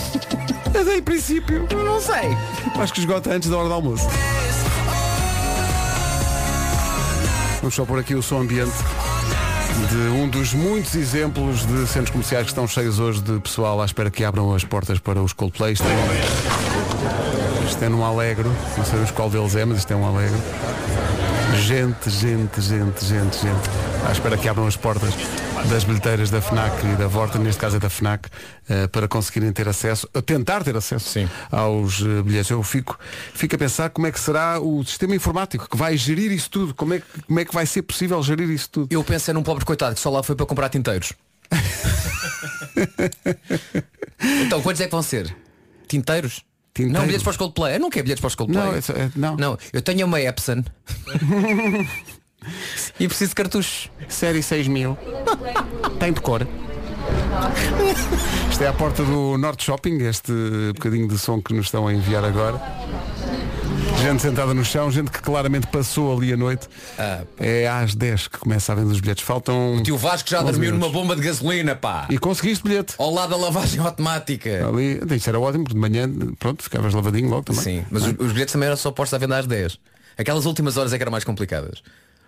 Mas em princípio, Não sei. acho que esgota antes da hora do almoço. Vamos só pôr aqui o som ambiente de um dos muitos exemplos de centros comerciais que estão cheios hoje de pessoal à espera que abram as portas para os Coldplay. Isto é, isto é num alegro, não sabemos qual deles é, mas isto é um alegro. Gente, gente, gente, gente, gente. À espera que abram as portas das bilheteiras da FNAC e da Vorta, neste caso é da FNAC, eh, para conseguirem ter acesso, a tentar ter acesso Sim. aos eh, bilhetes. Eu fico, fico a pensar como é que será o sistema informático que vai gerir isso tudo, como é, que- como é que vai ser possível gerir isso tudo. Eu pensei num pobre coitado que só lá foi para comprar tinteiros. [laughs] então, quantos é que vão ser? Tinteiros? Tinteiros? Não, bilhetes para os Coldplay. Eu não quero bilhetes para os Coldplay. Não, é é- não. Não, eu tenho uma Epson. [laughs] e preciso de cartuchos. Série 6000. [laughs] Tem de cor. Isto é a porta do Norte Shopping, este bocadinho de som que nos estão a enviar agora. Gente sentada no chão, gente que claramente passou ali a noite. Ah, É às 10 que começa a venda os bilhetes. Faltam. Tio Vasco já 11 dormiu minutos. numa bomba de gasolina, pá. E conseguiste bilhete. Ao lado da lavagem automática. Ali, isso era ótimo, porque de manhã, pronto, ficavas lavadinho logo também. Sim, mas os, os bilhetes também eram só postos à venda às 10. Aquelas últimas horas é que eram mais complicadas.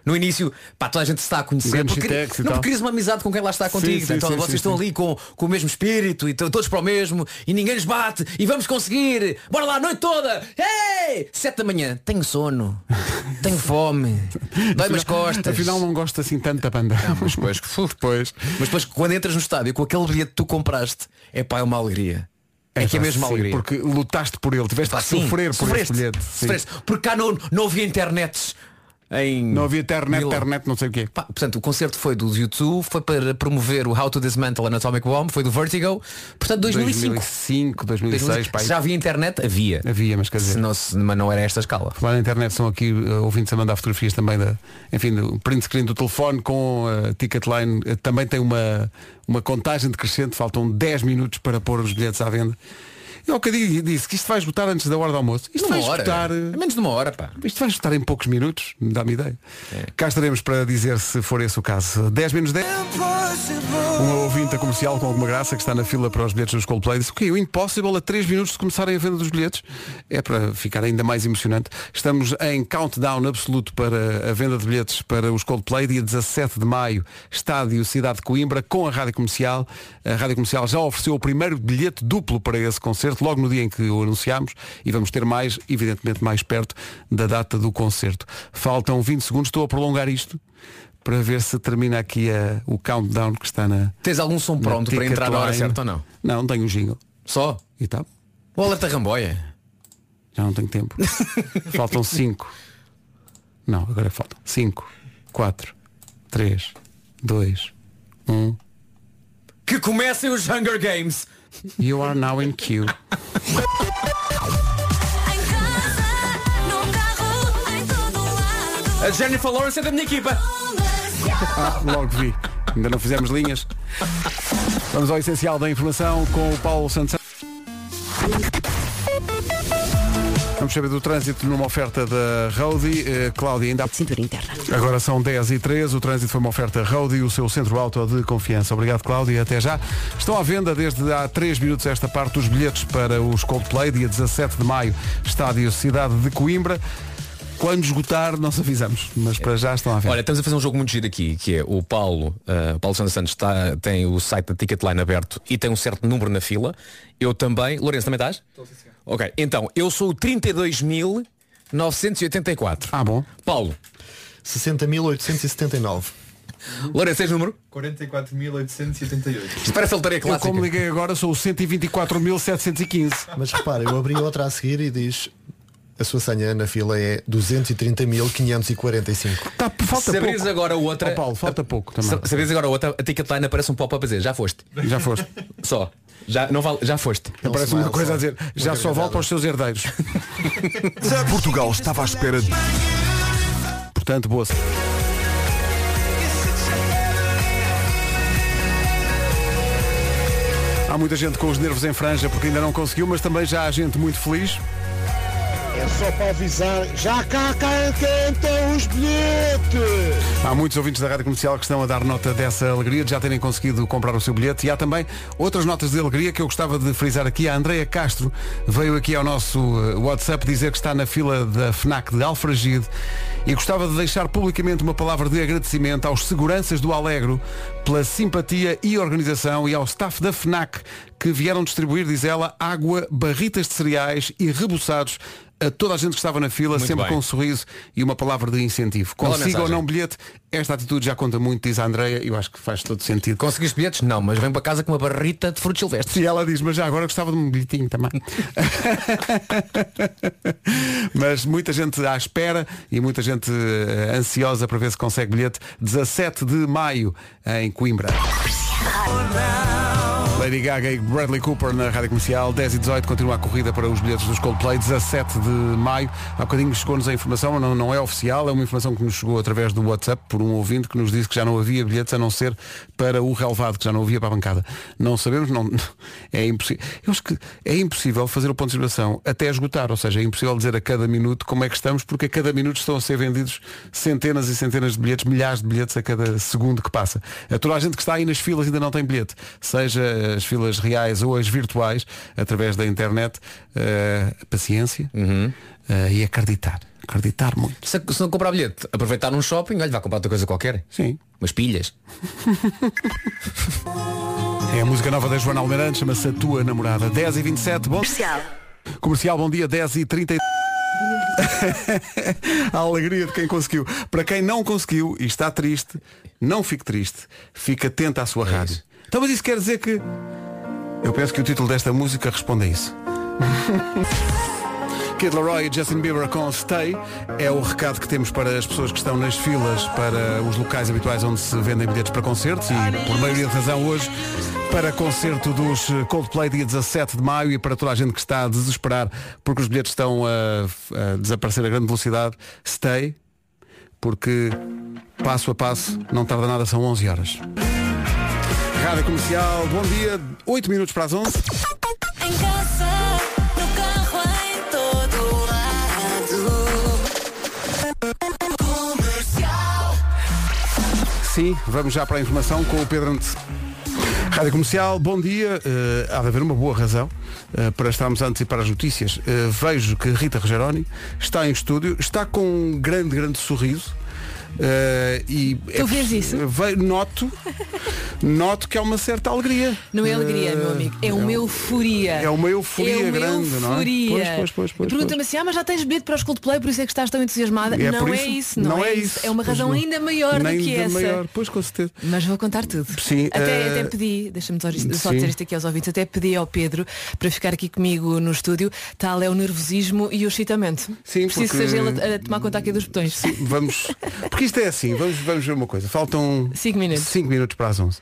No início, pá, toda a gente se está a conhecer. Porque, não porque crias uma amizade com quem lá está contigo. sim, então sim, vocês sim, estão sim. ali com, com o mesmo espírito e estão todos para o mesmo e ninguém lhes bate e vamos conseguir. Bora lá a noite toda. Ei! Sete da manhã. Tenho sono. [laughs] Tenho fome. Dói-me as costas. Afinal não gosto assim tanto da banda. mas depois, depois. [laughs] mas depois quando entras no estádio com aquele bilhete que tu compraste, é pá, é uma alegria. É, que é mesmo sim, alegria. Porque lutaste por ele, tiveste Pá, que sim, sofrer por sofreste, esse bilhete. Sim. Porque cá não, não havia internet em. Não havia internet, internet, não sei o quê. Pá, portanto, o concerto foi do YouTube, foi para promover o How to Dismantle an Atomic Bomb, foi do Vertigo, portanto 2005. 2005, 2006, pá. Se já havia internet? Havia. Havia, mas quer dizer. Se não, se- mas não era esta escala. Lá na internet são aqui uh, ouvintes a mandar fotografias também da, enfim, do print screen do telefone com a Ticketline. Uh, também tem uma, uma contagem decrescente, faltam 10 minutos para pôr os bilhetes à venda. Eu ao bocadinho disse que isto vai esgotar antes da hora do almoço. Isto vai hora. esgotar. É menos de uma hora, pá. Isto vai esgotar em poucos minutos, dá-me ideia. É. Cá estaremos para dizer se for esse o caso. 10 menos 10. Uma ouvinte comercial com alguma graça que está na fila para os bilhetes dos Coldplay disse o que o Impossible a 3 minutos de começarem a venda dos bilhetes é para ficar ainda mais emocionante. Estamos em countdown absoluto para a venda de bilhetes para os Coldplay, dia 17 de maio, estádio Cidade de Coimbra, com a Rádio Comercial. A Rádio Comercial já ofereceu o primeiro bilhete duplo para esse concerto, logo no dia em que o anunciámos, e vamos ter mais, evidentemente, mais perto da data do concerto. Faltam 20 segundos, estou a prolongar isto para ver se termina aqui a- o countdown que está na. Tens algum som pronto para entrar na hora certa ou não? Não, tenho um jingle. Só? E tal. O alerta ramboia. Já não tenho tempo. [laughs] Faltam 5. Não, agora faltam 5, 4, 3, 2, 1. Que comecem os Hunger Games. You are now in queue. A Jennifer Lawrence é da minha equipa. [laughs] Ah, logo vi. Ainda não fizemos linhas. Vamos ao essencial da informação com o Paulo Santos. Vamos saber do trânsito numa oferta da Roadie. Eh, Cláudia, ainda há... Cintura interna. Agora são 10 e 13 o trânsito foi uma oferta Roadie, o seu centro auto de confiança. Obrigado, Cláudia, até já. Estão à venda desde há 3 minutos esta parte os bilhetes para os Coldplay, dia 17 de maio, estádio Cidade de Coimbra. Quando esgotar, nós avisamos, mas para já estão à venda. Olha, estamos a fazer um jogo muito giro aqui, que é o Paulo, uh, Paulo Santos Santos está, tem o site da Ticketline aberto e tem um certo número na fila. Eu também. Lourenço, também estás? Ok, então, eu sou o 32.984. Ah, bom. Paulo, 60.879. Lourenço, tens número? 44.888. Isto parece a lotaria Eu clássica. como liguei agora sou o 124.715. Mas repara, eu abri outra a seguir e diz a sua senha na fila é 230.545. Tá, falta Se abrires pouco. agora outra. Ó, Paulo, falta pouco também. Se, se abrires agora outra, a Ticketline aparece um pop-up a dizer, já foste. Já foste. Só. Já, não vale, já foste. Parece uma coisa a dizer, já só volta aos seus herdeiros. [laughs] Portugal estava à espera de... Portanto, boa. Há muita gente com os nervos em franja porque ainda não conseguiu, mas também já há gente muito feliz. É só para avisar, já cá cantam os bilhetes! Há muitos ouvintes da Rádio Comercial que estão a dar nota dessa alegria de já terem conseguido comprar o seu bilhete e há também outras notas de alegria que eu gostava de frisar aqui. A Andreia Castro veio aqui ao nosso eh, WhatsApp dizer que está na fila da FNAC de Alfragide e gostava de deixar publicamente uma palavra de agradecimento aos seguranças do Alegro pela simpatia e organização e ao staff da FNAC que vieram distribuir, diz ela, água, barritas de cereais e rebuçados a toda a gente que estava na fila, Muito sempre bem. com um sorriso e uma palavra de incentivo. Consiga ou não bilhete, esta atitude já conta muito, diz a Andreia, e eu acho que faz todo sentido. Conseguiste bilhetes? Não, mas vem para casa com uma barrita de frutos silvestres. E ela diz, mas já agora gostava de um bilhetinho também. [laughs] mas muita gente à espera e muita gente eh, ansiosa para ver se consegue bilhete. 17 de maio em Coimbra. Lady Gaga e Bradley Cooper na Rádio Comercial 10 e 18 continua a corrida para os bilhetes dos Coldplay 17 de maio há bocadinho chegou-nos a informação não, não é oficial, é uma informação que nos chegou através do WhatsApp por um ouvinte que nos disse que já não havia bilhetes a não ser para o relevado que já não havia para a bancada. Não sabemos, não, [laughs] é impossível eu acho que é impossível fazer o ponto de situação até esgotar, ou seja, é impossível dizer a cada minuto como é que estamos porque a cada minuto estão a ser vendidos centenas e centenas de bilhetes milhares de bilhetes a cada segundo que passa. A toda a gente que está aí nas filas ainda não tem bilhete seja as filas reais ou as virtuais através da internet eh, paciência eh, e acreditar acreditar muito. Se, se não comprar bilhete, aproveitar num shopping, olha, vai comprar outra coisa qualquer. Sim. Umas pilhas. é a música nova da Joana Almeirante chama-se a tua namorada. 10 e 27 bom comercial. Bom dia 10 e 30 [laughs] a alegria de quem conseguiu. Para quem não conseguiu e está triste não fique triste. Fique atento à sua rádio. então mas isso quer dizer que eu penso que o título desta música responde a isso [laughs] Kid Laroi e Justin Bieber com Stay é o recado que temos para as pessoas que estão nas filas para os locais habituais onde se vendem bilhetes para concertos e por maioria de razão hoje para concerto dos Coldplay dia 17 de maio e para toda a gente que está a desesperar porque os bilhetes estão a, a desaparecer a grande velocidade. Stay porque passo a passo não tarda nada, são 11 horas. Rádio Comercial, bom dia. 8 minutos para as 11 Sim, vamos já para a informação com o Pedro Ante. Rádio Comercial, bom dia. Eh, há de haver uma boa razão eh, para estarmos antes e para as notícias. Eh, vejo que Rita Rogeroni está em estúdio, está com um grande, grande sorriso. Eh, e Tu vês isso? Ve- noto, noto que há uma certa alegria. Não é alegria, meu amigo. É uma euforia. É uma euforia é uma grande, não é? euforia. Pois, pois, pois, pois, Pergunta-me assim, ah, mas já tens bilhete para os Coldplay, por isso é que estás tão entusiasmada. É não por é isso, não, é, isso. É uma Pois razão não. ainda maior do que essa. maior, pois com certeza. Mas vou contar tudo. Sim, Até, eh, até pedi, deixa-me só, sim. dizer isto aqui aos ouvintes, até pedi ao Pedro para ficar aqui comigo no estúdio. Tal é o nervosismo e o excitamento. Sim, Preciso porque- que seja ele a, a tomar conta aqui dos botões. Vamos. [laughs] Porque isto é assim, vamos, vamos ver uma coisa. Faltam 5 minutos. cinco minutos para as 11.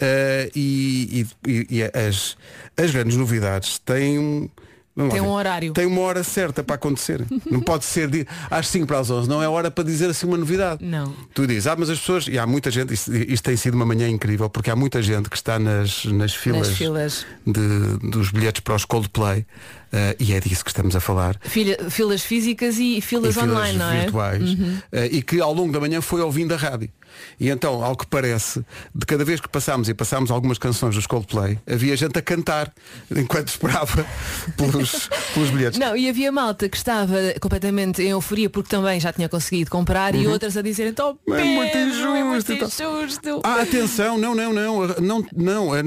Eh, e e- e as, as grandes novidades têm um. vamos Tem ver, um horário. Tem uma hora certa para acontecer. não pode ser de, às 5 para as 11. Não é hora para dizer assim uma novidade. Não. Tu dizes, ah, mas as pessoas, e há muita gente, isto, isto tem sido uma manhã incrível, porque há muita gente que está nas, nas filas, Nas filas. de- dos bilhetes para os Coldplay, eh, e é disso que estamos a falar. Filha- filas físicas e filas e online, não é? virtuais eh, e que ao longo da manhã foi ouvindo a rádio. E então, ao que parece, de cada vez que passámos e passámos algumas canções dos Coldplay, havia gente a cantar [laughs] enquanto esperava [laughs] pelos, pelos bilhetes. Não, e havia malta que estava completamente em euforia porque também já tinha conseguido comprar e outras a dizer então Uhum. É muito injusto é muito injusto. Ah, atenção, não, não, não, não, não, é-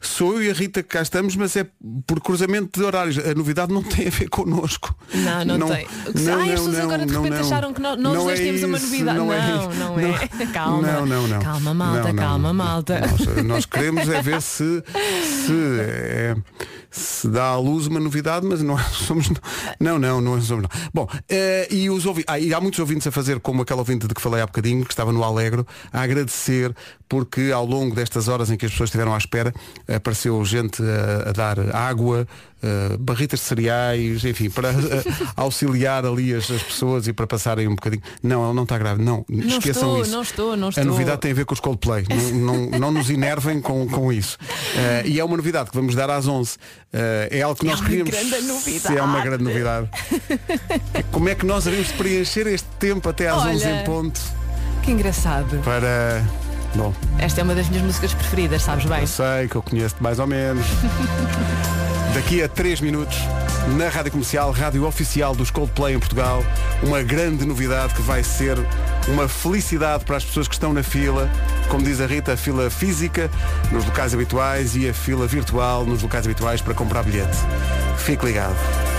sou eu e a Rita que cá estamos, mas é por cruzamento de horários. A novidade não tem a ver connosco. Não, não, tem. Ah, as pessoas agora de repente acharam que nós, nós Não dois é temos uma isso, novidade. não Não, é não, isso. é. [laughs] Calma. Não, não, não. Calma, malta, Não, não. calma, malta. Nós, nós queremos é ver se se, é, se dá à luz uma novidade, mas não [laughs] somos. Não, não, não somos. Não. Bom, eh, e os ouvi ah, e há muitos ouvintes a fazer como aquele ouvinte de que falei há bocadinho, que estava no Alegro, a agradecer porque ao longo destas horas em que as pessoas estiveram à espera, apareceu gente a, a dar água, eh, barritas de cereais, enfim, para eh, [laughs] auxiliar ali as, as pessoas e para passarem um bocadinho. Não, ele não está grave. Não, Não esqueçam estou, isso. não estou, não A estou. novidade tem a ver com os Coldplay. não, não, não nos enervem com, com isso. Eh, e é uma novidade que vamos dar às 11. Eh, é algo que É nós queríamos. Se é uma grande novidade. [laughs] Como é que nós iremos preencher este tempo até às Olha. 11 em ponto Que engraçado. para. Bom, Esta é uma das minhas músicas preferidas, sabes bem? eu sei que eu conheço-te mais ou menos. [laughs] Daqui a 3 minutos, na Rádio Comercial, Rádio Oficial dos Coldplay em Portugal, uma grande novidade que vai ser uma felicidade para as pessoas que estão na fila, como diz a Rita, a fila física nos locais habituais e a fila virtual nos locais habituais para comprar bilhete. Fique ligado.